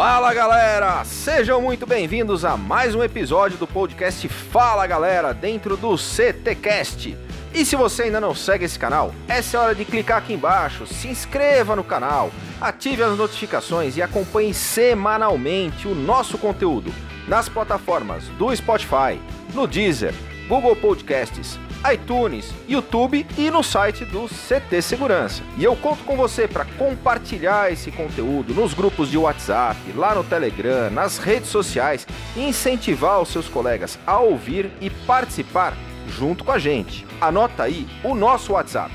Fala galera, sejam muito bem-vindos a mais um episódio do podcast Fala Galera dentro do CTcast. E se você ainda não segue esse canal, essa é a hora de clicar aqui embaixo, se inscreva no canal, ative as notificações e acompanhe semanalmente o nosso conteúdo nas plataformas do Spotify, no Deezer, Google Podcasts, iTunes, YouTube e no site do CT Segurança. E eu conto com você para compartilhar esse conteúdo nos grupos de WhatsApp, lá no Telegram, nas redes sociais e incentivar os seus colegas a ouvir e participar junto com a gente. Anota aí o nosso WhatsApp: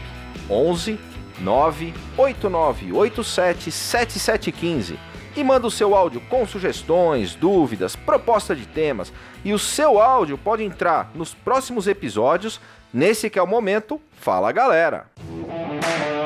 11 98987 7715 e manda o seu áudio com sugestões, dúvidas, proposta de temas. E o seu áudio pode entrar nos próximos episódios, nesse que é o momento Fala Galera. Fala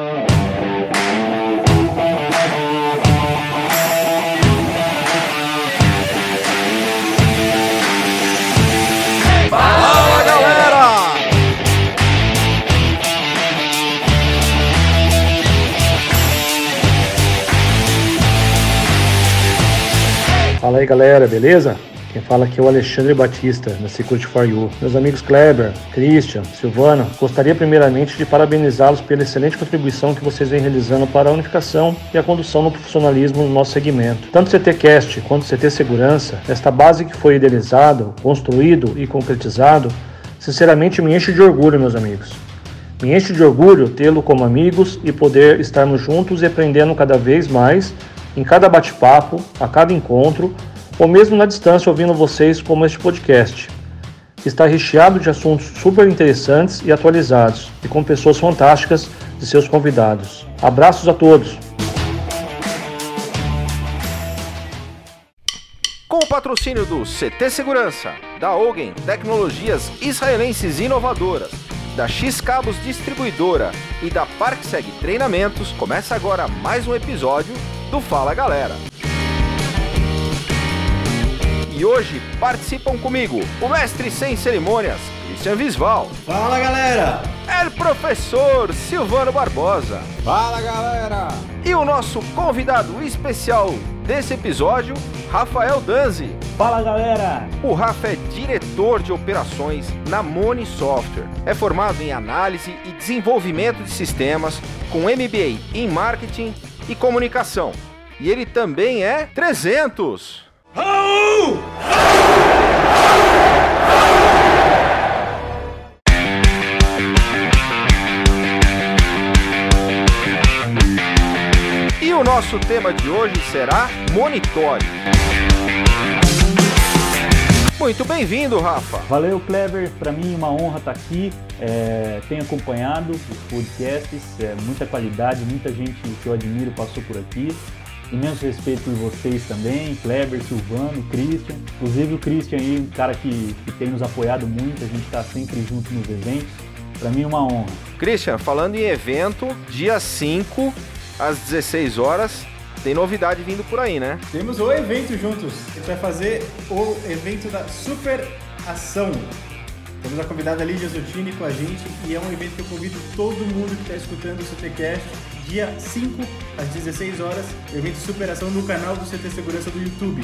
galera, beleza? Quem fala aqui é o Alexandre Batista, da Security for You. Meus amigos Kleber, Christian, Silvana, gostaria primeiramente de parabenizá-los pela excelente contribuição que vocês vêm realizando para a unificação e a condução no profissionalismo no nosso segmento. Tanto o CTcast quanto CT Segurança, esta base que foi idealizado, construído e concretizado, sinceramente me enche de orgulho, meus amigos. Me enche de orgulho tê-lo como amigos e poder estarmos juntos e aprendendo cada vez mais em cada bate-papo, a cada encontro, ou mesmo na distância ouvindo vocês como este podcast, que está recheado de assuntos super interessantes e atualizados, e com pessoas fantásticas de seus convidados. Abraços a todos! Com o patrocínio do CT Segurança, da Ogen Tecnologias Israelenses Inovadoras, da X Cabos Distribuidora e da ParkSeg Treinamentos, começa agora mais um episódio do Fala Galera. E hoje participam comigo o mestre sem cerimônias, Christian Visval, Fala galera! o professor Silvano Barbosa Fala galera! e o nosso convidado especial desse episódio, Rafael Danzi. Fala galera! O Rafa é diretor de operações na Moni Software. É formado em análise e desenvolvimento de sistemas, com MBA em marketing e comunicação. E ele também é 300. E o nosso tema de hoje será monitore. Muito bem-vindo, Rafa. Valeu, Clever. Para mim, uma honra estar aqui. É, tenho acompanhado os podcasts, é, muita qualidade, muita gente que eu admiro passou por aqui. Imenso respeito por vocês também, Kleber, Silvano, Christian. Inclusive o Christian aí, um cara que, que tem nos apoiado muito, a gente está sempre junto nos eventos. Para mim, uma honra. Christian, falando em evento, dia 5, às 16 horas, tem novidade vindo por aí, né? Temos o evento juntos. A gente vai fazer o evento da Super Ação. Temos a convidada Lídia Zottini com a gente e é um evento que eu convido todo mundo que está escutando o CTcast dia 5 às 16 horas, evento de superação no canal do CT Segurança do YouTube.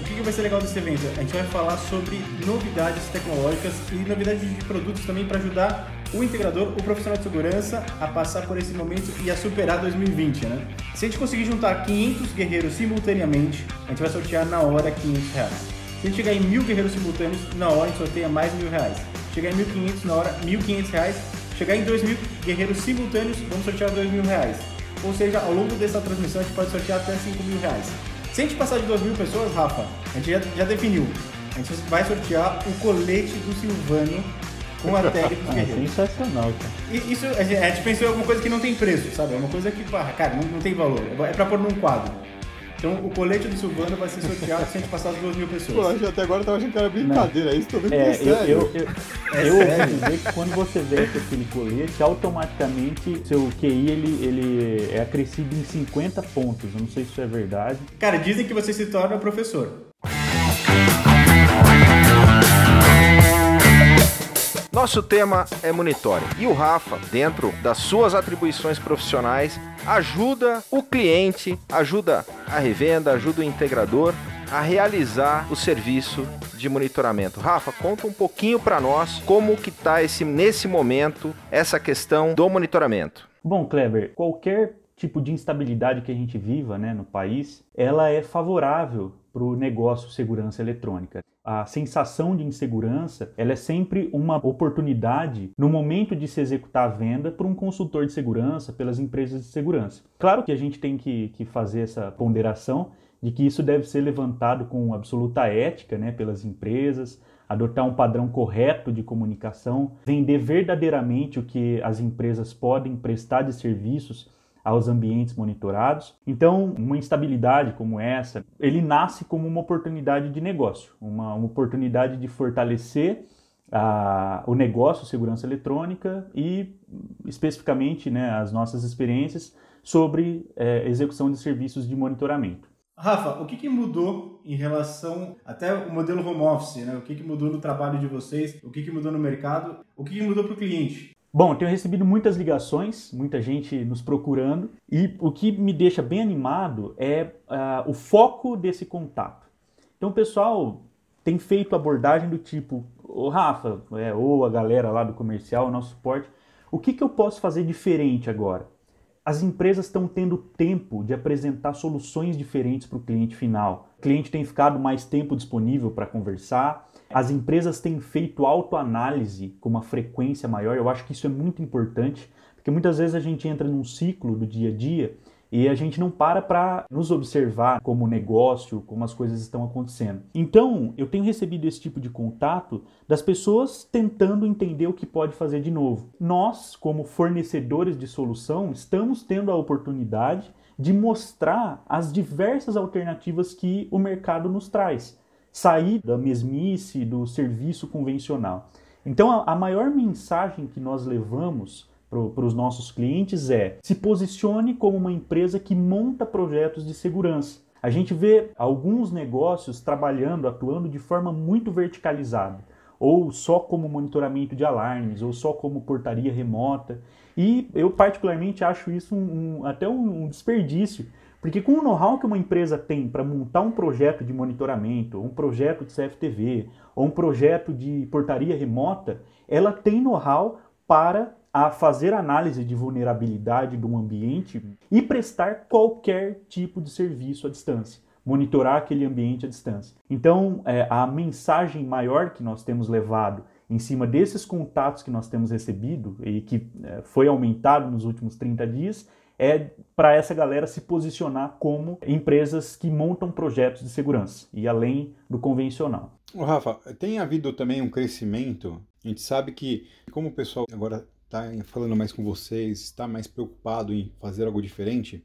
O que, que vai ser legal desse evento? A gente vai falar sobre novidades tecnológicas e novidades de produtos também para ajudar o integrador, o profissional de segurança a passar por esse momento e a superar 2020, né? Se a gente conseguir juntar 500 guerreiros simultaneamente, a gente vai sortear na hora 500 reais. Se a gente chegar em mil guerreiros simultâneos, na hora a gente sorteia mais mil reais. Chegar em 1.500 na hora, 1.500 reais. Chegar em 2.000 guerreiros simultâneos, vamos sortear 2.000 reais. Ou seja, ao longo dessa transmissão a gente pode sortear até 5 mil reais. Se a gente passar de 2.000 pessoas, Rafa, a gente já, já definiu. A gente vai sortear o colete do Silvano com a tag dos Ah, guerreiros. sensacional, cara. E isso, a gente, a gente pensou em alguma coisa que não tem preço, sabe? É uma coisa que, cara, não, não tem valor. É pra pôr num quadro. Então o colete do Silvano vai ser sorteado se a gente passar das 2 mil Pô, pessoas. que até agora eu tava achando que era brincadeira, é isso tô vendo que É, é eu, sério. eu, eu, eu ouvi dizer que quando você veste aquele colete, automaticamente seu QI ele, ele é acrescido em 50 pontos. Eu não sei se isso é verdade. Cara, dizem que você se torna professor. Nosso tema é monitoring e o Rafa, dentro das suas atribuições profissionais, ajuda o cliente, ajuda a revenda, ajuda o integrador a realizar o serviço de monitoramento. Rafa, conta um pouquinho para nós como que está esse nesse momento essa questão do monitoramento. Bom, Kleber, qualquer tipo de instabilidade que a gente viva né, no país, ela é favorável para o negócio segurança eletrônica. A sensação de insegurança ela é sempre uma oportunidade no momento de se executar a venda por um consultor de segurança, pelas empresas de segurança. Claro que a gente tem que, que fazer essa ponderação de que isso deve ser levantado com absoluta ética né, pelas empresas, adotar um padrão correto de comunicação, vender verdadeiramente o que as empresas podem prestar de serviços aos ambientes monitorados. Então, uma instabilidade como essa, ele nasce como uma oportunidade de negócio, uma, uma oportunidade de fortalecer a, o negócio segurança eletrônica e especificamente né, as nossas experiências sobre é, execução de serviços de monitoramento. Rafa, o que, que, mudou em relação até o modelo home office, né? O que, que mudou no trabalho de vocês? O que, que mudou no mercado? O que mudou para o cliente? Bom, tenho recebido muitas ligações, muita gente nos procurando, e o que me deixa bem animado é uh, o foco desse contato. Então, o pessoal tem feito abordagem do tipo, o Rafa, é, ou a galera lá do comercial, nosso suporte, o que, que eu posso fazer diferente agora? As empresas estão tendo tempo de apresentar soluções diferentes para o cliente final. O cliente tem ficado mais tempo disponível para conversar, as empresas têm feito autoanálise com uma frequência maior, eu acho que isso é muito importante, porque muitas vezes a gente entra num ciclo do dia a dia e a gente não para para nos observar como negócio, como as coisas estão acontecendo. Então, eu tenho recebido esse tipo de contato das pessoas tentando entender o que pode fazer de novo. Nós, como fornecedores de solução, estamos tendo a oportunidade de mostrar as diversas alternativas que o mercado nos traz sair da mesmice do serviço convencional. Então, a, a maior mensagem que nós levamos para os nossos clientes é: se posicione como uma empresa que monta projetos de segurança. A gente vê alguns negócios trabalhando, atuando de forma muito verticalizada, ou só como monitoramento de alarmes, ou só como portaria remota. E eu particularmente acho isso um, um, até um, um desperdício, porque com o know-how que uma empresa tem para montar um projeto de monitoramento, um projeto de CFTV, ou um projeto de portaria remota, ela tem know-how para a fazer análise de vulnerabilidade de um ambiente e prestar qualquer tipo de serviço à distância, monitorar aquele ambiente à distância. Então, é, a mensagem maior que nós temos levado em cima desses contatos que nós temos recebido e que é, foi aumentado nos últimos 30 dias é para essa galera se posicionar como empresas que montam projetos de segurança e além do convencional. Rafa, tem havido também um crescimento. A gente sabe que, como o pessoal agora está falando mais com vocês, está mais preocupado em fazer algo diferente,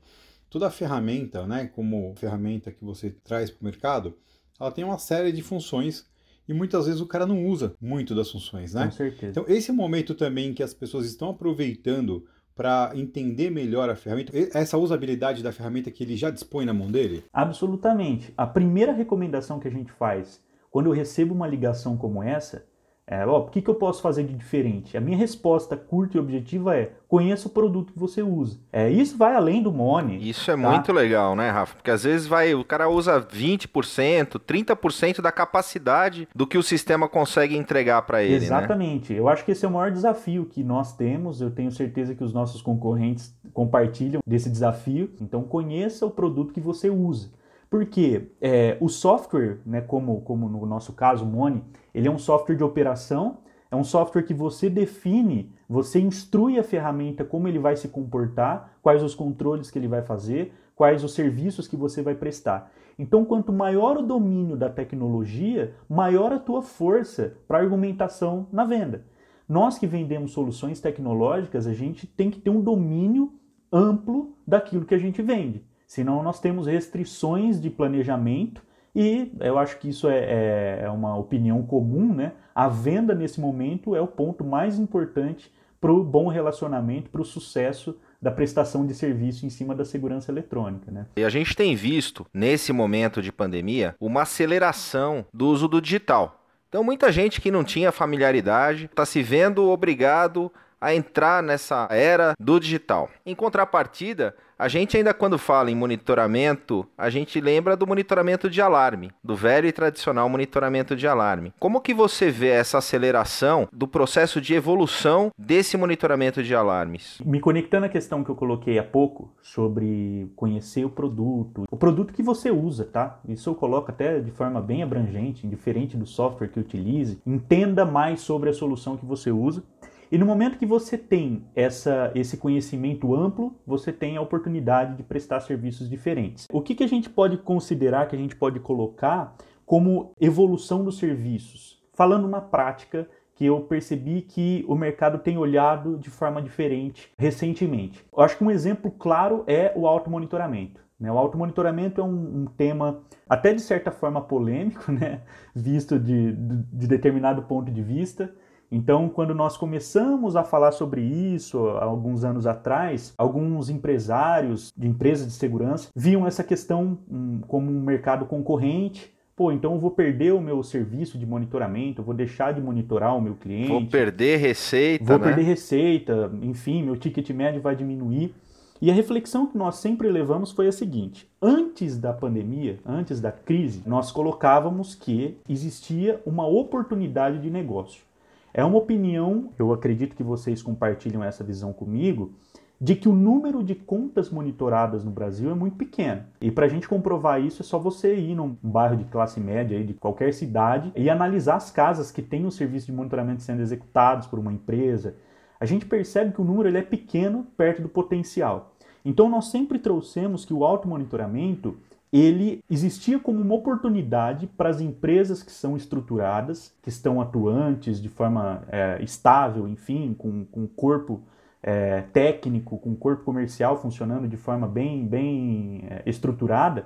toda a ferramenta, né, como ferramenta que você traz para o mercado, ela tem uma série de funções e muitas vezes o cara não usa muito das funções, né? Com certeza. Então, esse é o momento também que as pessoas estão aproveitando para entender melhor a ferramenta? Essa usabilidade da ferramenta que ele já dispõe na mão dele? Absolutamente. A primeira recomendação que a gente faz quando eu recebo uma ligação como essa é, ó, o que, que eu posso fazer de diferente? A minha resposta curta e objetiva é: conheça o produto que você usa. É, isso vai além do Money. Isso é tá? muito legal, né, Rafa? Porque às vezes vai, o cara usa 20%, 30% da capacidade do que o sistema consegue entregar para ele. Né? Exatamente. Né? Eu acho que esse é o maior desafio que nós temos. Eu tenho certeza que os nossos concorrentes compartilham desse desafio. Então, conheça o produto que você usa. Porque é, o software, né, como, como no nosso caso, o Money, ele é um software de operação, é um software que você define, você instrui a ferramenta como ele vai se comportar, quais os controles que ele vai fazer, quais os serviços que você vai prestar. Então, quanto maior o domínio da tecnologia, maior a tua força para argumentação na venda. Nós que vendemos soluções tecnológicas, a gente tem que ter um domínio amplo daquilo que a gente vende. Senão nós temos restrições de planejamento e eu acho que isso é, é, é uma opinião comum, né? A venda nesse momento é o ponto mais importante para o bom relacionamento, para o sucesso da prestação de serviço em cima da segurança eletrônica. Né? E a gente tem visto, nesse momento de pandemia, uma aceleração do uso do digital. Então, muita gente que não tinha familiaridade está se vendo obrigado a entrar nessa era do digital. Em contrapartida, a gente ainda quando fala em monitoramento, a gente lembra do monitoramento de alarme, do velho e tradicional monitoramento de alarme. Como que você vê essa aceleração do processo de evolução desse monitoramento de alarmes? Me conectando à questão que eu coloquei há pouco sobre conhecer o produto, o produto que você usa, tá? Isso eu coloco até de forma bem abrangente, diferente do software que utilize. Entenda mais sobre a solução que você usa e no momento que você tem essa, esse conhecimento amplo, você tem a oportunidade de prestar serviços diferentes. O que, que a gente pode considerar, que a gente pode colocar como evolução dos serviços? Falando uma prática que eu percebi que o mercado tem olhado de forma diferente recentemente. Eu acho que um exemplo claro é o automonitoramento. Né? O automonitoramento é um, um, tema até de certa forma polêmico, né? visto de, de determinado ponto de vista, então, quando nós começamos a falar sobre isso, há alguns anos atrás, alguns empresários de empresas de segurança viam essa questão hum, como um mercado concorrente. Pô, então eu vou perder o meu serviço de monitoramento, vou deixar de monitorar o meu cliente. Vou perder receita. Vou né? perder receita, enfim, meu ticket médio vai diminuir. E a reflexão que nós sempre levamos foi a seguinte: antes da pandemia, antes da crise, nós colocávamos que existia uma oportunidade de negócio. É uma opinião, eu acredito que vocês compartilham essa visão comigo, de que o número de contas monitoradas no Brasil é muito pequeno. E para a gente comprovar isso é só você ir num bairro de classe média aí, de qualquer cidade e analisar as casas que têm o serviço de monitoramento sendo executados por uma empresa. A gente percebe que o número ele é pequeno perto do potencial. Então nós sempre trouxemos que o automonitoramento ele existia como uma oportunidade para as empresas que são estruturadas, que estão atuantes de forma é, estável, enfim, com, com corpo é, técnico, com corpo comercial funcionando de forma bem, bem é, estruturada,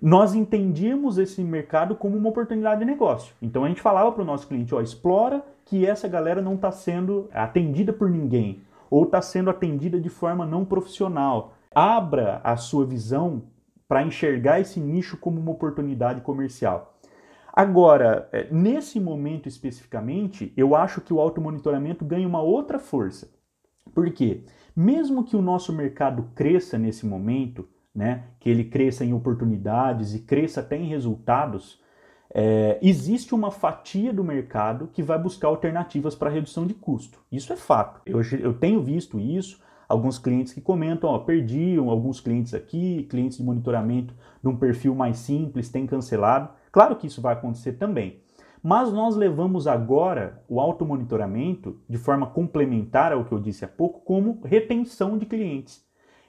nós entendíamos esse mercado como uma oportunidade de negócio. Então a gente falava para o nosso cliente, ó, explora que essa galera não está sendo atendida por ninguém, ou está sendo atendida de forma não profissional. Abra a sua visão para enxergar esse nicho como uma oportunidade comercial. Agora, é, nesse momento especificamente, eu acho que o automonitoramento ganha uma outra força. Por quê? Mesmo que o nosso mercado cresça nesse momento, né, que ele cresça em oportunidades e cresça até em resultados, é, existe uma fatia do mercado que vai buscar alternativas para redução de custo. Isso é fato. Eu, eu tenho visto isso, alguns clientes que comentam, ó, perdiam alguns clientes aqui, clientes de monitoramento de um perfil mais simples, tem cancelado. Claro que isso vai acontecer também. Mas nós levamos agora o automonitoramento de forma complementar ao que eu disse há pouco, como retenção de clientes.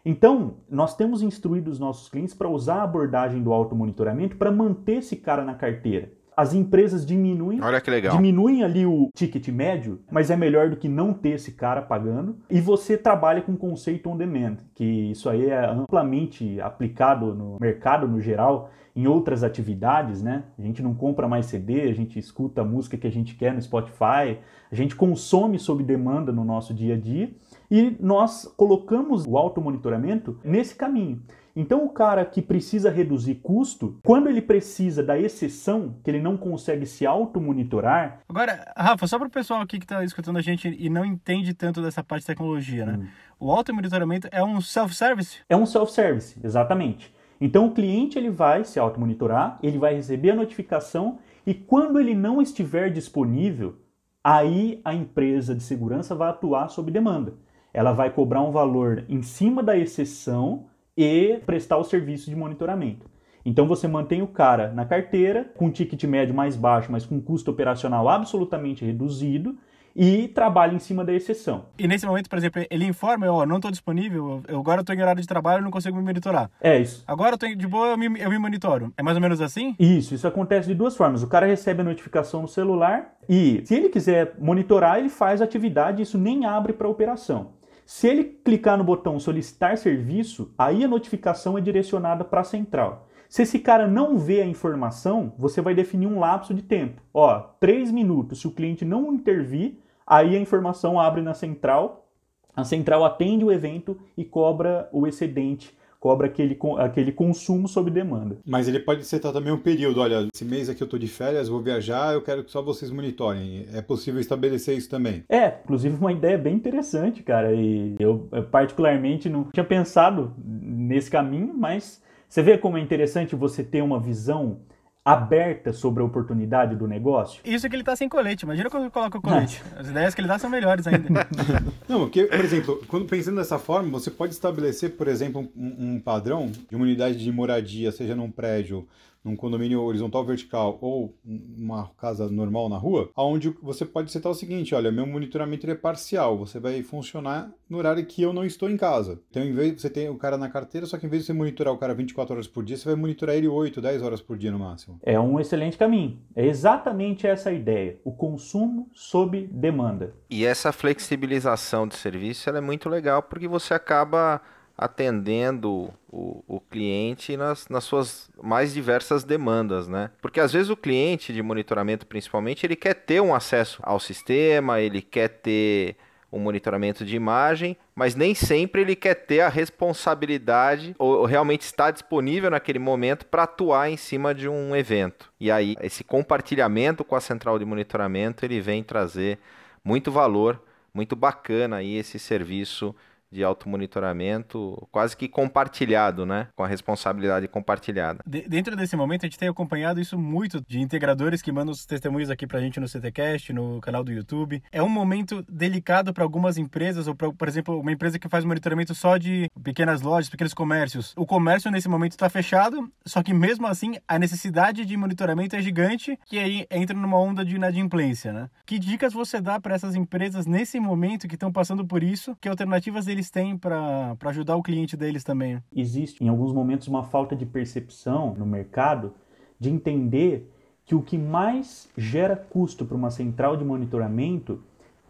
Então, nós temos instruído os nossos clientes para usar a abordagem do automonitoramento para manter esse cara na carteira as empresas diminuem, Olha que legal. diminuem ali o ticket médio, mas é melhor do que não ter esse cara pagando. E você trabalha com o conceito on demand, que isso aí é amplamente aplicado no mercado no geral, em outras atividades, né? A gente não compra mais CD, a gente escuta a música que a gente quer no Spotify, a gente consome sob demanda no nosso dia a dia e nós colocamos o automonitoramento nesse caminho. Então, o cara que precisa reduzir custo, quando ele precisa da exceção, que ele não consegue se auto-monitorar. Agora, Rafa, só para o pessoal aqui que está escutando a gente e não entende tanto dessa parte de tecnologia, né? Hum. O auto-monitoramento é um self-service? É um self-service, exatamente. Então, o cliente ele vai se auto-monitorar, ele vai receber a notificação e quando ele não estiver disponível, aí a empresa de segurança vai atuar sob demanda. Ela vai cobrar um valor em cima da exceção e prestar o serviço de monitoramento. Então você mantém o cara na carteira, com ticket médio mais baixo, mas com custo operacional absolutamente reduzido, e trabalha em cima da exceção. E nesse momento, por exemplo, ele informa, ó, oh, não estou disponível, eu agora estou em horário de trabalho, não consigo me monitorar. É isso. Agora eu tô de boa, eu me, eu me monitoro. É mais ou menos assim? Isso, isso acontece de duas formas. O cara recebe a notificação no celular e, se ele quiser monitorar, ele faz atividade, isso nem abre para operação. Se ele clicar no botão solicitar serviço, aí a notificação é direcionada para a central. Se esse cara não vê a informação, você vai definir um lapso de tempo. Ó, três minutos. Se o cliente não intervir, aí a informação abre na central. A central atende o evento e cobra o excedente cobra aquele, aquele consumo sob demanda. Mas ele pode setar também um período, olha, esse mês aqui eu estou de férias, vou viajar, eu quero que só vocês monitorem. É possível estabelecer isso também? É, inclusive uma ideia bem interessante, cara, e eu, eu particularmente não tinha pensado nesse caminho, mas você vê como é interessante você ter uma visão aberta sobre a oportunidade do negócio? Isso que ele tá sem colete. Imagina quando coloca o colete. As ideias que ele dá são melhores ainda. Não, porque, por exemplo, quando pensando dessa forma, você pode estabelecer, por exemplo, um, um padrão de uma unidade de moradia, seja num prédio num condomínio horizontal vertical ou uma casa normal na rua, onde você pode setar o seguinte, olha, meu monitoramento é parcial, você vai funcionar no horário que eu não estou em casa. Então, em vez de você ter o cara na carteira, só que em vez de você monitorar o cara 24 horas por dia, você vai monitorar ele 8, 10 horas por dia no máximo. É um excelente caminho. É exatamente essa a ideia, o consumo sob demanda. E essa flexibilização de serviço é muito legal porque você acaba atendendo o, o cliente nas, nas suas mais diversas demandas, né? Porque às vezes o cliente de monitoramento, principalmente, ele quer ter um acesso ao sistema, ele quer ter um monitoramento de imagem, mas nem sempre ele quer ter a responsabilidade ou, ou realmente estar disponível naquele momento para atuar em cima de um evento. E aí esse compartilhamento com a central de monitoramento ele vem trazer muito valor, muito bacana aí esse serviço de automonitoramento quase que compartilhado, né? Com a responsabilidade compartilhada. De dentro desse momento, a gente tem acompanhado isso muito de integradores que mandam os testemunhos aqui pra gente no CTCast, no canal do YouTube. É um momento delicado para algumas empresas, ou pra, por exemplo, uma empresa que faz monitoramento só de pequenas lojas, pequenos comércios. O comércio nesse momento está fechado, só que mesmo assim a necessidade de monitoramento é gigante, que aí entra numa onda de inadimplência, né? Que dicas você dá para essas empresas nesse momento que estão passando por isso? Que alternativas eles têm para ajudar o cliente deles também? Existe, em alguns momentos, uma falta de percepção no mercado de entender que o que mais gera custo para uma central de monitoramento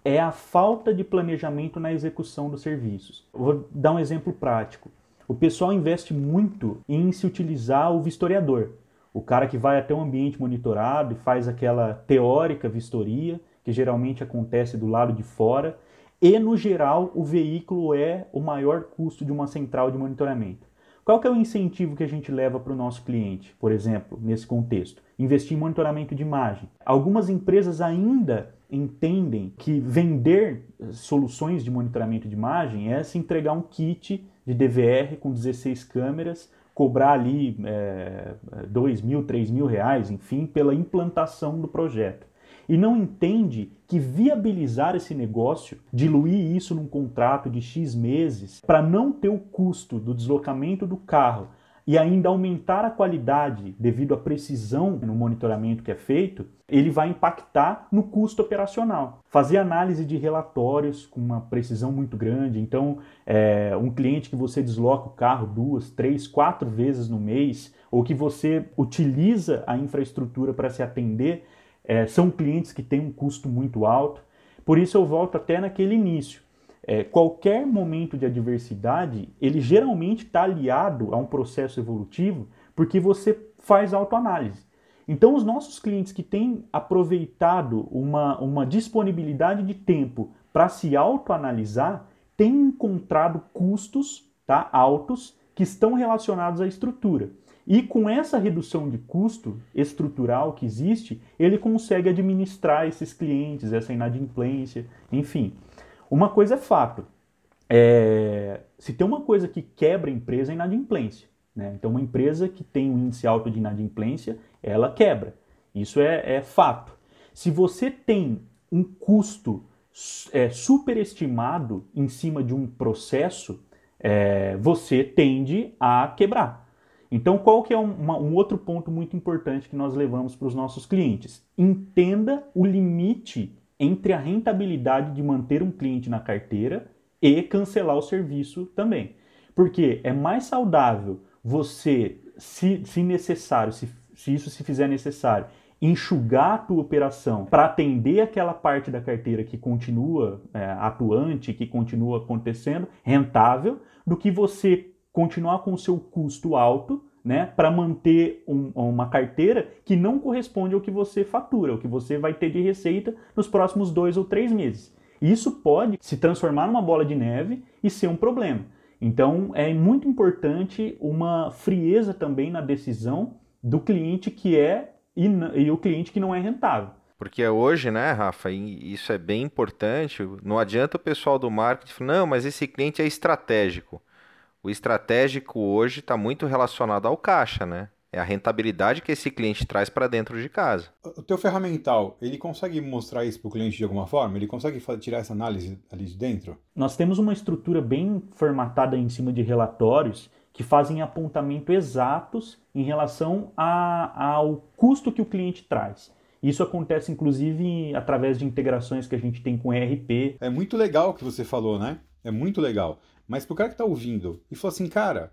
é a falta de planejamento na execução dos serviços. vou dar um exemplo prático. O pessoal investe muito em se utilizar o vistoriador. O cara que vai até um ambiente monitorado e faz aquela teórica vistoria, que geralmente acontece do lado de fora, e, no geral, o veículo é o maior custo de uma central de monitoramento. Qual que é o incentivo que a gente leva para o nosso cliente, por exemplo, nesse contexto? Investir em monitoramento de imagem. Algumas empresas ainda entendem que vender soluções de monitoramento de imagem é se entregar um kit de DVR com 16 câmeras, cobrar ali é, 2 mil, 3 mil reais, enfim, pela implantação do projeto e não entende que viabilizar esse negócio, diluir isso num contrato de X meses, para não ter o custo do deslocamento do carro e ainda aumentar a qualidade devido à precisão no monitoramento que é feito, ele vai impactar no custo operacional. Fazer análise de relatórios com uma precisão muito grande. Então, é, um cliente que você desloca o carro duas, três, quatro vezes no mês, ou que você utiliza a infraestrutura para se atender, é, são clientes que têm um custo muito alto. Por isso eu volto até naquele início. É, qualquer momento de adversidade, ele geralmente está aliado a um processo evolutivo, porque você faz autoanálise. Então, os nossos clientes que têm aproveitado uma, uma disponibilidade de tempo para se autoanalisar, têm encontrado custos tá, altos que estão relacionados à estrutura. E com essa redução de custo estrutural que existe, ele consegue administrar esses clientes, essa inadimplência, enfim. Uma coisa é fato: é, se tem uma coisa que quebra a empresa é inadimplência. Né? Então, uma empresa que tem um índice alto de inadimplência, ela quebra. Isso é, é fato. Se você tem um custo é, superestimado em cima de um processo, é, você tende a quebrar. Então, qual que é uma, um outro ponto muito importante que nós levamos para os nossos clientes? Entenda o limite entre a rentabilidade de manter um cliente na carteira e cancelar o serviço também. Porque é mais saudável você, se, se necessário, se, se isso se fizer necessário, enxugar a tua operação para atender aquela parte da carteira que continua é, atuante, que continua acontecendo, rentável, do que você continuar com o seu custo alto, né, para manter um, uma carteira que não corresponde ao que você fatura, o que você vai ter de receita nos próximos dois ou três meses. Isso pode se transformar numa bola de neve e ser um problema. Então é muito importante uma frieza também na decisão do cliente que é e, e o cliente que não é rentável. Porque hoje, né, Rafa, e isso é bem importante, não adianta o pessoal do marketing falar, não, mas esse cliente é estratégico. O estratégico hoje está muito relacionado ao caixa, né? É a rentabilidade que esse cliente traz para dentro de casa. O teu ferramental, ele consegue mostrar isso para o cliente de alguma forma? Ele consegue tirar essa análise ali de dentro? Nós temos uma estrutura bem formatada em cima de relatórios que fazem apontamento exatos em relação a, ao custo que o cliente traz. Isso acontece inclusive através de integrações que a gente tem com ERP. É muito legal o que você falou, né? É muito legal. Mas para o cara que está ouvindo e falou assim, cara,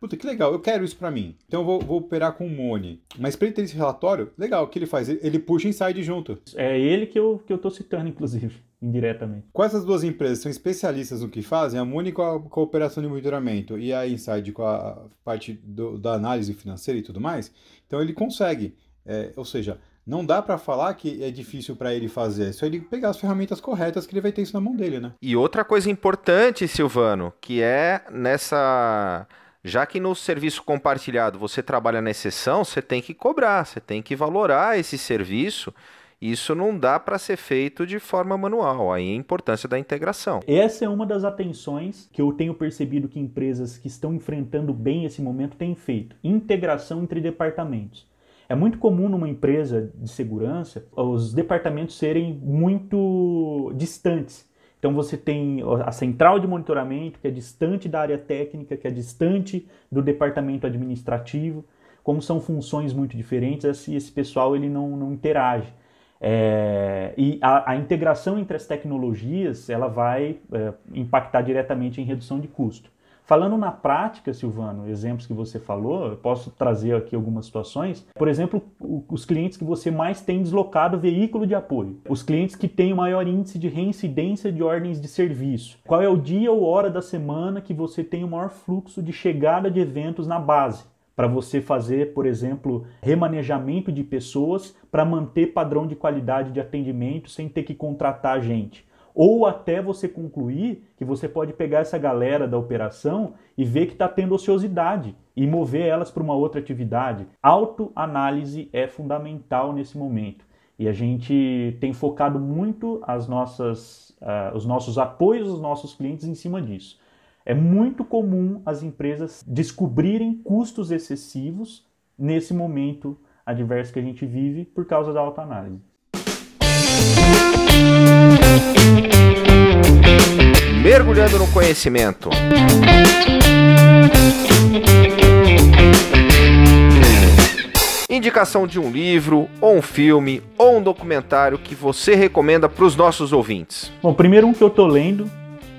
Puta, que legal, eu quero isso para mim. Então eu vou, vou operar com o Mone. Mas para ele ter esse relatório, legal, o que ele faz? Ele, ele puxa inside junto. É ele que eu, que eu tô citando, inclusive, indiretamente. Quais as duas empresas são especialistas no que fazem? A Mone com a, com a operação de monitoramento e a Inside com a parte do, da análise financeira e tudo mais. Então ele consegue. É, ou seja, não dá para falar que é difícil para ele fazer, é só ele pegar as ferramentas corretas que ele vai ter isso na mão dele, né? E outra coisa importante, Silvano, que é nessa já que no serviço compartilhado você trabalha na exceção, você tem que cobrar, você tem que valorar esse serviço. Isso não dá para ser feito de forma manual. Aí a importância da integração. Essa é uma das atenções que eu tenho percebido que empresas que estão enfrentando bem esse momento têm feito: integração entre departamentos. É muito comum numa empresa de segurança os departamentos serem muito distantes. Então você tem a central de monitoramento, que é distante da área técnica, que é distante do departamento administrativo. Como são funções muito diferentes, esse, esse pessoal ele não, não interage. É, e a, a, integração entre as tecnologias ela vai é, impactar diretamente em redução de custo. Falando na prática, Silvano, exemplos que você falou, eu posso trazer aqui algumas situações. Por exemplo, os clientes que você mais tem deslocado veículo de apoio. Os clientes que têm o maior índice de reincidência de ordens de serviço. Qual é o dia ou hora da semana que você tem o maior fluxo de chegada de eventos na base? Para você fazer, por exemplo, remanejamento de pessoas para manter padrão de qualidade de atendimento sem ter que contratar gente ou até você concluir que você pode pegar essa galera da operação e ver que está tendo ociosidade e mover elas para uma outra atividade. Autoanálise é fundamental nesse momento. E a gente tem focado muito as nossas, uh, os nossos apoios aos nossos clientes em cima disso. É muito comum as empresas descobrirem custos excessivos nesse momento adverso que a gente vive por causa da autoanálise. Conhecimento. Indicação de um livro, ou um filme, ou um documentário que você recomenda para os nossos ouvintes. Bom, primeiro um que eu estou lendo,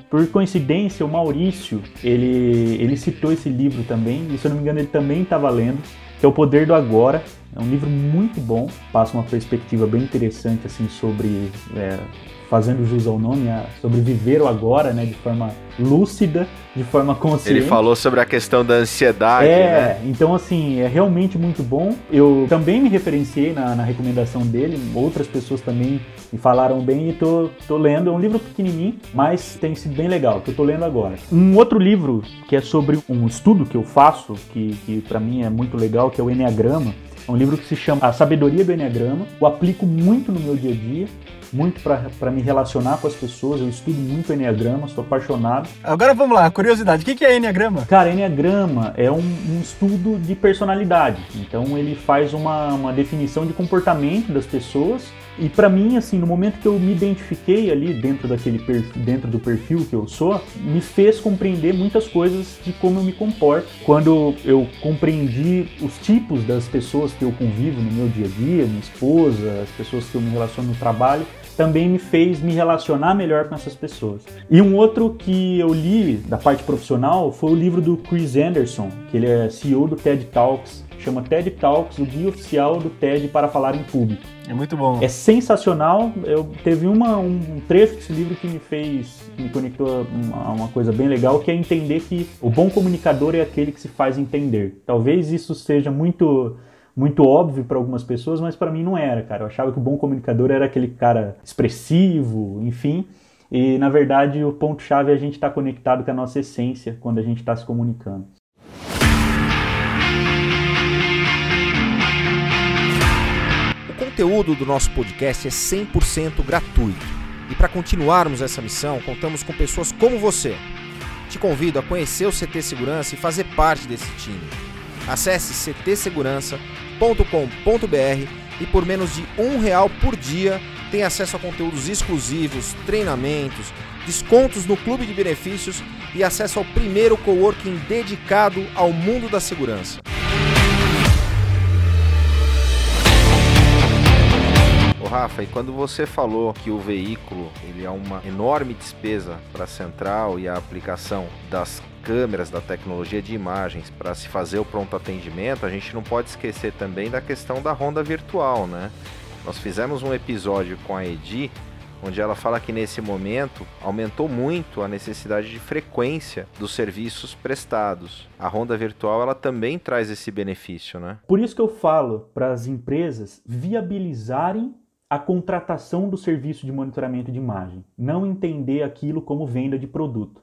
por coincidência, o Maurício, ele, ele citou esse livro também, e se eu não me engano ele também estava lendo, que é O Poder do Agora. É um livro muito bom, passa uma perspectiva bem interessante assim sobre é, fazendo jus ao nome, a sobreviver o agora, né, de forma lúcida, de forma consciente. Ele falou sobre a questão da ansiedade, é, né? então assim, é realmente muito bom. Eu também me referenciei na, na recomendação dele, outras pessoas também me falaram bem e tô, tô lendo. É um livro pequenininho, mas tem sido bem legal, que eu tô lendo agora. Um outro livro que é sobre um estudo que eu faço, que, que para mim é muito legal, que é o Enneagrama. É um livro que se chama A Sabedoria do Enneagrama. Eu aplico muito no meu dia a dia muito para me relacionar com as pessoas. Eu estudo muito Enneagrama, sou apaixonado. Agora vamos lá, curiosidade: o que é Enneagrama? Cara, Enneagrama é um, um estudo de personalidade. Então ele faz uma, uma definição de comportamento das pessoas e para mim, assim, no momento que eu me identifiquei ali dentro daquele perfil, dentro do perfil que eu sou, me fez compreender muitas coisas de como eu me comporto. Quando eu compreendi os tipos das pessoas que eu convivo no meu dia a dia, minha esposa, as pessoas que eu me relaciono no trabalho, também me fez me relacionar melhor com essas pessoas. E um outro que eu li da parte profissional foi o livro do Chris Anderson, que ele é CEO do TED Talks, chama TED Talks, o guia oficial do TED para falar em público. É muito bom. É sensacional. Eu teve uma, um trecho desse livro que me fez, me conectou a uma coisa bem legal, que é entender que o bom comunicador é aquele que se faz entender. Talvez isso seja muito muito óbvio para algumas pessoas, mas para mim não era, cara. Eu achava que o bom comunicador era aquele cara expressivo, enfim. E na verdade o ponto-chave é a gente estar tá conectado com a nossa essência quando a gente está se comunicando. O conteúdo do nosso podcast é 100% gratuito. E para continuarmos essa missão, contamos com pessoas como você. Te convido a conhecer o CT Segurança e fazer parte desse time. Acesse ctsegurança.com.br e por menos de um real por dia tem acesso a conteúdos exclusivos, treinamentos, descontos no clube de benefícios e acesso ao primeiro coworking dedicado ao mundo da segurança. Rafa, e quando você falou que o veículo ele é uma enorme despesa para a central e a aplicação das câmeras, da tecnologia de imagens para se fazer o pronto atendimento, a gente não pode esquecer também da questão da ronda virtual, né? Nós fizemos um episódio com a Edi, onde ela fala que nesse momento aumentou muito a necessidade de frequência dos serviços prestados. A ronda virtual ela também traz esse benefício, né? Por isso que eu falo para as empresas viabilizarem a contratação do serviço de monitoramento de imagem, não entender aquilo como venda de produto.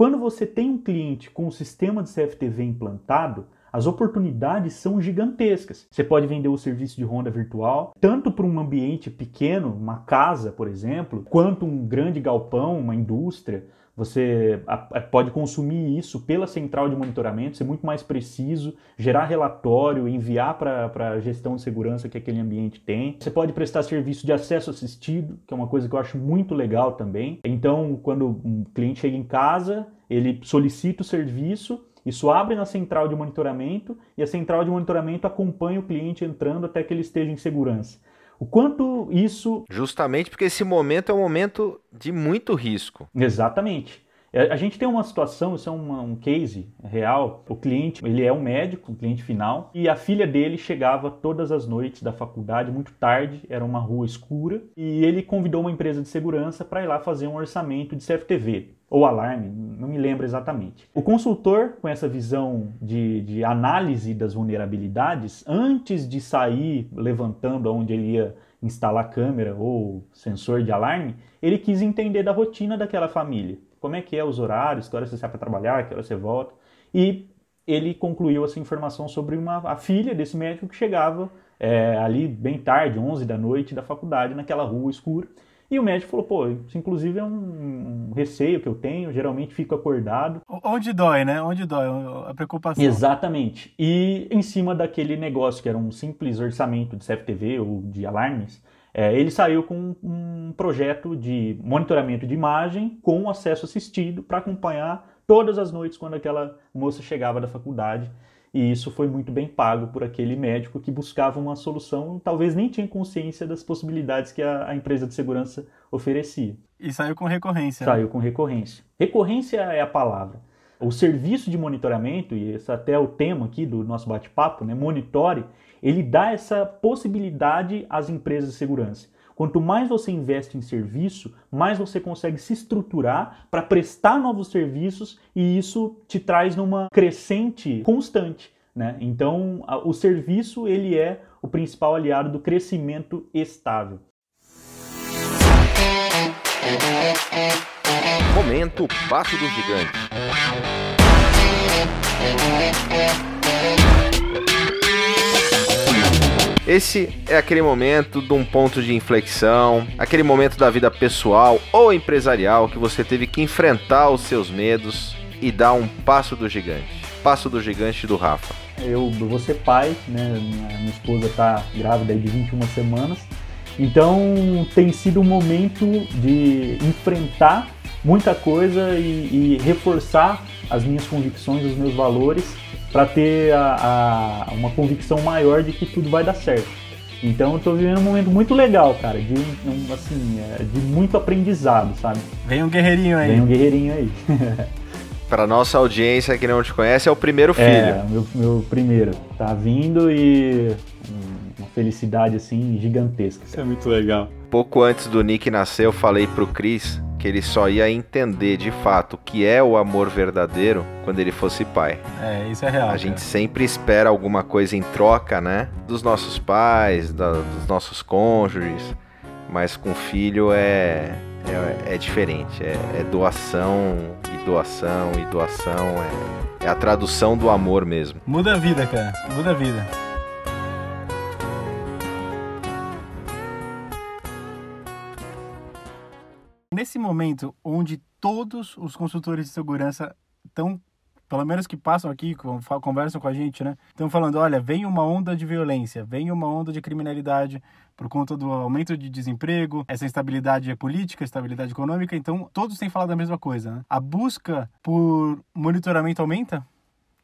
Quando você tem um cliente com o sistema de CFTV implantado, as oportunidades são gigantescas. Você pode vender o serviço de ronda virtual tanto para um ambiente pequeno, uma casa, por exemplo, quanto um grande galpão, uma indústria. Você pode consumir isso pela central de monitoramento, ser muito mais preciso, gerar relatório, enviar para a gestão de segurança que aquele ambiente tem. Você pode prestar serviço de acesso assistido, que é uma coisa que eu acho muito legal também. Então, quando um cliente chega em casa, ele solicita o serviço, isso abre na central de monitoramento e a central de monitoramento acompanha o cliente entrando até que ele esteja em segurança. O quanto isso. Justamente porque esse momento é um momento de muito risco. Exatamente. É, a gente tem uma situação, isso é uma, um case real. O cliente, ele é um médico, um cliente final, e a filha dele chegava todas as noites da faculdade, muito tarde, era uma rua escura, e ele convidou uma empresa de segurança para ir lá fazer um orçamento de CFTV ou alarme, não me lembro exatamente. O consultor, com essa visão de, de análise das vulnerabilidades, antes de sair levantando onde ele ia instalar câmera ou sensor de alarme, ele quis entender da rotina daquela família como é que é os horários, que hora você sai para trabalhar, que hora você volta. E ele concluiu essa informação sobre uma, a filha desse médico que chegava é, ali bem tarde, 11 da noite, da faculdade, naquela rua escura. E o médico falou, pô, isso inclusive é um, um, receio que eu tenho, geralmente fico acordado. Onde dói, né? Onde dói a preocupação. Exatamente. E em cima daquele negócio que era um simples orçamento de CFTV ou de alarmes, é, ele saiu com um projeto de monitoramento de imagem com acesso assistido para acompanhar todas as noites quando aquela moça chegava da faculdade. E isso foi muito bem pago por aquele médico que buscava uma solução, talvez nem tinha consciência das possibilidades que a, a empresa de segurança oferecia. E saiu com recorrência. Saiu com recorrência. Recorrência é a palavra. O serviço de monitoramento, e esse até é o tema aqui do nosso bate-papo, né? monitore, ele dá essa possibilidade às empresas de segurança. Quanto mais você investe em serviço, mais você consegue se estruturar para prestar novos serviços e isso te traz numa crescente constante. Né? Então, o serviço ele é o principal aliado do crescimento estável. Momento Passo do Gigante. Esse é aquele momento de um ponto de inflexão, aquele momento da vida pessoal ou empresarial que você teve que enfrentar os seus medos e dar um passo do gigante. Passo do gigante do Rafa. Eu vou ser pai, né? Minha, esposa está grávida de 21 semanas. Então tem sido um momento de enfrentar muita coisa e, e reforçar as minhas convicções, os meus valores para ter a, a, uma convicção maior de que tudo vai dar certo. Então eu tô vivendo um momento muito legal, cara, de, um, assim, é, de muito aprendizado, sabe? Vem um guerreirinho aí. Vem um guerreirinho aí. Para nossa audiência que não te conhece, é o primeiro filho. É, meu, meu primeiro. Tá vindo e uma felicidade assim gigantesca. Isso é muito legal. Pouco antes do Nick nascer, eu falei pro Chris que ele só ia entender de fato o que é o amor verdadeiro quando ele fosse pai. É, isso é real. A cara. gente sempre espera alguma coisa em troca, né? Dos nossos pais, da, dos nossos cônjuges. Mas com filho é, é, é diferente. É, é, doação e doação e doação. É, é a tradução do amor mesmo. Muda a vida, cara. Muda a vida. Nesse momento onde todos os consultores de segurança estão pelo menos que passam aqui, conversam com a gente, né? Estão falando, olha, vem uma onda de violência, vem uma onda de criminalidade por conta do aumento de desemprego, essa instabilidade política, estabilidade econômica, então todos têm falado a mesma coisa, né? A busca por monitoramento aumenta?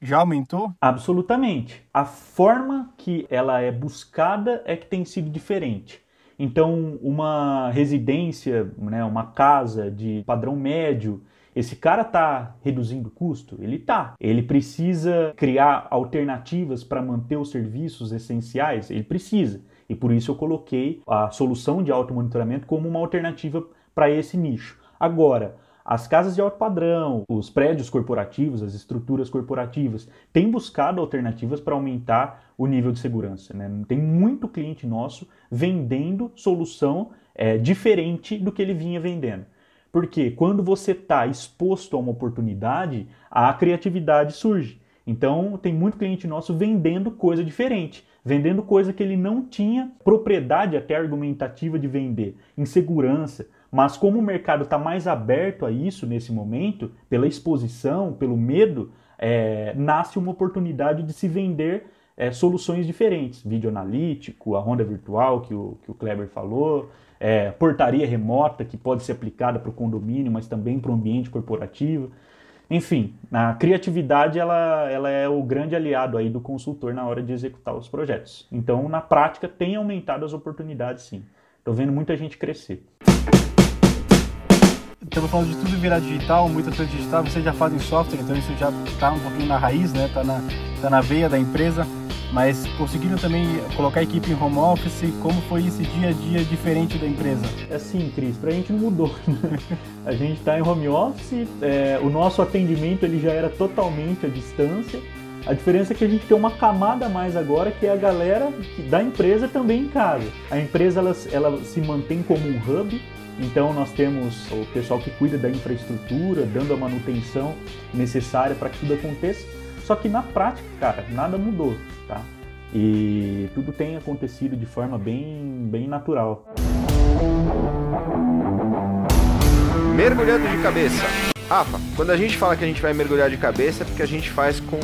Já aumentou? Absolutamente. A forma que ela é buscada é que tem sido diferente. Então, uma residência, né, uma casa de padrão médio, esse cara está reduzindo custo? Ele está. Ele precisa criar alternativas para manter os serviços essenciais? Ele precisa. E por isso eu coloquei a solução de automonitoramento como uma alternativa para esse nicho. Agora, as casas de alto padrão, os prédios corporativos, as estruturas corporativas têm buscado alternativas para aumentar o nível de segurança. Né? Tem muito cliente nosso vendendo solução é, diferente do que ele vinha vendendo. Porque quando você está exposto a uma oportunidade, a criatividade surge. Então, tem muito cliente nosso vendendo coisa diferente, vendendo coisa que ele não tinha propriedade até argumentativa de vender, insegurança. Mas como o mercado está mais aberto a isso nesse momento, pela exposição, pelo medo, é, nasce uma oportunidade de se vender é, soluções diferentes. Vídeo analítico, a ronda virtual que o, que o Kleber falou, é, portaria remota que pode ser aplicada para o condomínio, mas também para o ambiente corporativo. Enfim, a criatividade ela, ela é o grande aliado aí do consultor na hora de executar os projetos. Então, na prática, tem aumentado as oportunidades sim. Estou vendo muita gente crescer. Estamos falando de tudo virar digital, muita coisa digital, vocês já fazem software, então isso já está um pouquinho na raiz, né? Está na, tá na veia da empresa mas conseguiram também colocar a equipe em home office? Como foi esse dia a dia diferente da empresa? É assim, Cris, para a gente não mudou. Né? a gente está em home office, é, o nosso atendimento ele já era totalmente à distância. A diferença é que a gente tem uma camada a mais agora, que é a galera da empresa também em casa. A empresa ela, ela se mantém como um hub, então nós temos o pessoal que cuida da infraestrutura, dando a manutenção necessária para que tudo aconteça. Só que na prática, cara, nada mudou tá? E tudo tem acontecido de forma bem, bem natural. Mergulhando de cabeça. Rafa, quando a gente fala que a gente vai mergulhar de cabeça é porque a gente faz com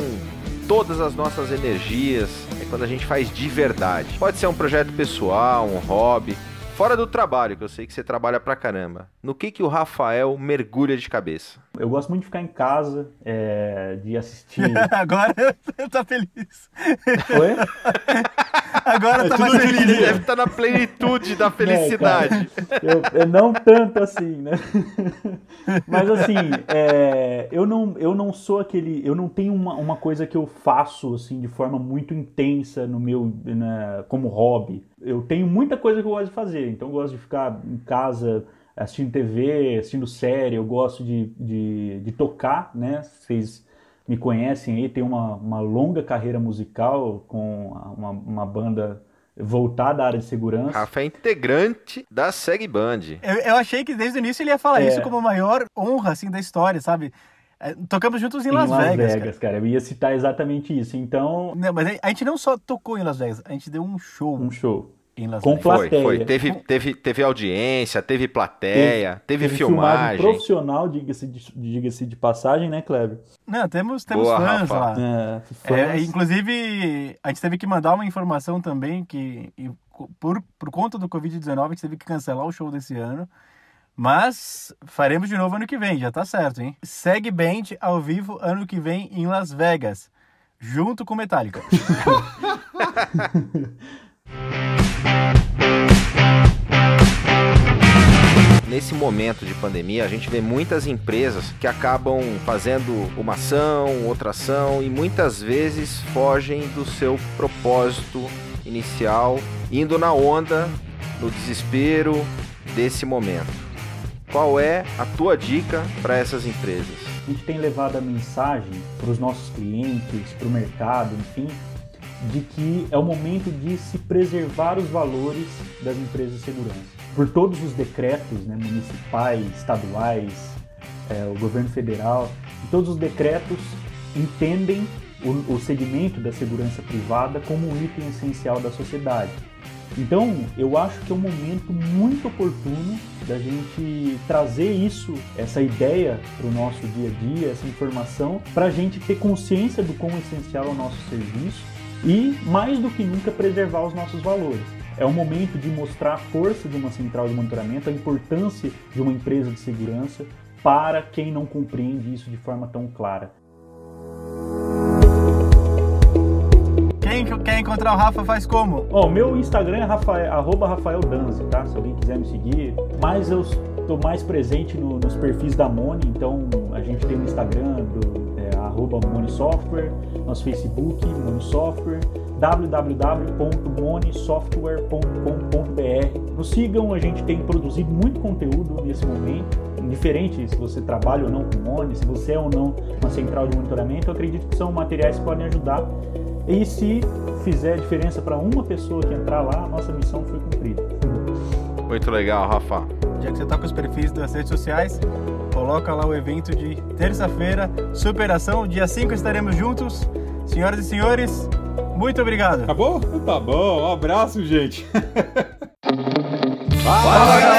todas as nossas energias, é quando a gente faz de verdade. Pode ser um projeto pessoal, um hobby, Fora do trabalho, que eu sei que você trabalha pra caramba, no que que o Rafael mergulha de cabeça? Eu gosto muito de ficar em casa, é, de assistir. Agora eu tô feliz. Oi? Agora eu tô mais feliz. Ele deve estar na plenitude da felicidade. É, eu, eu, não tanto assim, né? Mas assim, é, eu, não, eu não sou aquele. Eu não tenho uma, uma coisa que eu faço assim de forma muito intensa no meu. Né, como hobby eu tenho muita coisa que eu gosto de fazer, então eu gosto de ficar em casa assistindo TV, assistindo série, eu gosto de, de, de tocar, né? Vocês me conhecem aí, tenho uma, uma longa carreira musical com uma, uma banda voltada à área de segurança. Rafa é integrante da Seg Band. Eu, eu, achei que desde o início ele ia falar é. isso como a maior honra assim da história, sabe? É, tocamos juntos em, em Las, Las Vegas. Vegas cara. cara. Eu ia citar exatamente isso. Então. Não, mas a gente não só tocou em Las Vegas, a gente deu um show. Um show. Em Las Com Vegas. plateia. Foi, foi. Teve, teve, teve audiência, teve plateia, teve, teve filmagem. profissional, diga-se de, diga de passagem, né, Kleber? Não, temos, temos Boa, fãs Rafa. lá. É, fãs. É, inclusive, a gente teve que mandar uma informação também que, por, por conta do Covid-19, a gente teve que cancelar o show desse ano. Mas faremos de novo ano que vem, já tá certo, hein? Segue Band ao vivo ano que vem em Las Vegas, junto com Metallica. Nesse momento de pandemia, a gente vê muitas empresas que acabam fazendo uma ação, outra ação e muitas vezes fogem do seu propósito inicial, indo na onda, no desespero desse momento. Qual é a tua dica para essas empresas? A gente tem levado a mensagem para os nossos clientes, para o mercado, enfim, de que é o momento de se preservar os valores das empresas de segurança. Por todos os decretos né, municipais, estaduais, é, o governo federal, todos os decretos entendem o, o segmento da segurança privada como um item essencial da sociedade. Então, eu acho que é um momento muito oportuno da gente trazer isso, essa ideia para o nosso dia a dia, essa informação, para a gente ter consciência do quão essencial é o nosso serviço e, mais do que nunca, preservar os nossos valores. É o momento de mostrar a força de uma central de monitoramento, a importância de uma empresa de segurança para quem não compreende isso de forma tão clara. Quem quer encontrar o Rafa faz como? Ó, meu Instagram é Rafael, arroba Rafael Danzi, tá? Se alguém quiser me seguir. Mas eu estou mais presente no, nos perfis da Moni, então a gente tem o Instagram do arroba Moni Software, nosso Facebook, Moni Software, www.monisoftware.com.br. Nos sigam, a gente tem produzido muito conteúdo nesse momento. Indiferente se você trabalha ou não com Moni, se você é ou não uma central de monitoramento, eu acredito que são materiais que podem ajudar e se fizer diferença para uma pessoa que entrar lá, a nossa missão foi cumprida. Muito legal, Rafa. Já que você está com os perfis das redes sociais, coloca lá o evento de terça-feira, superação, dia 5 estaremos juntos. Senhoras e senhores, muito obrigado. Acabou? Tá bom, um abraço, gente. Fala,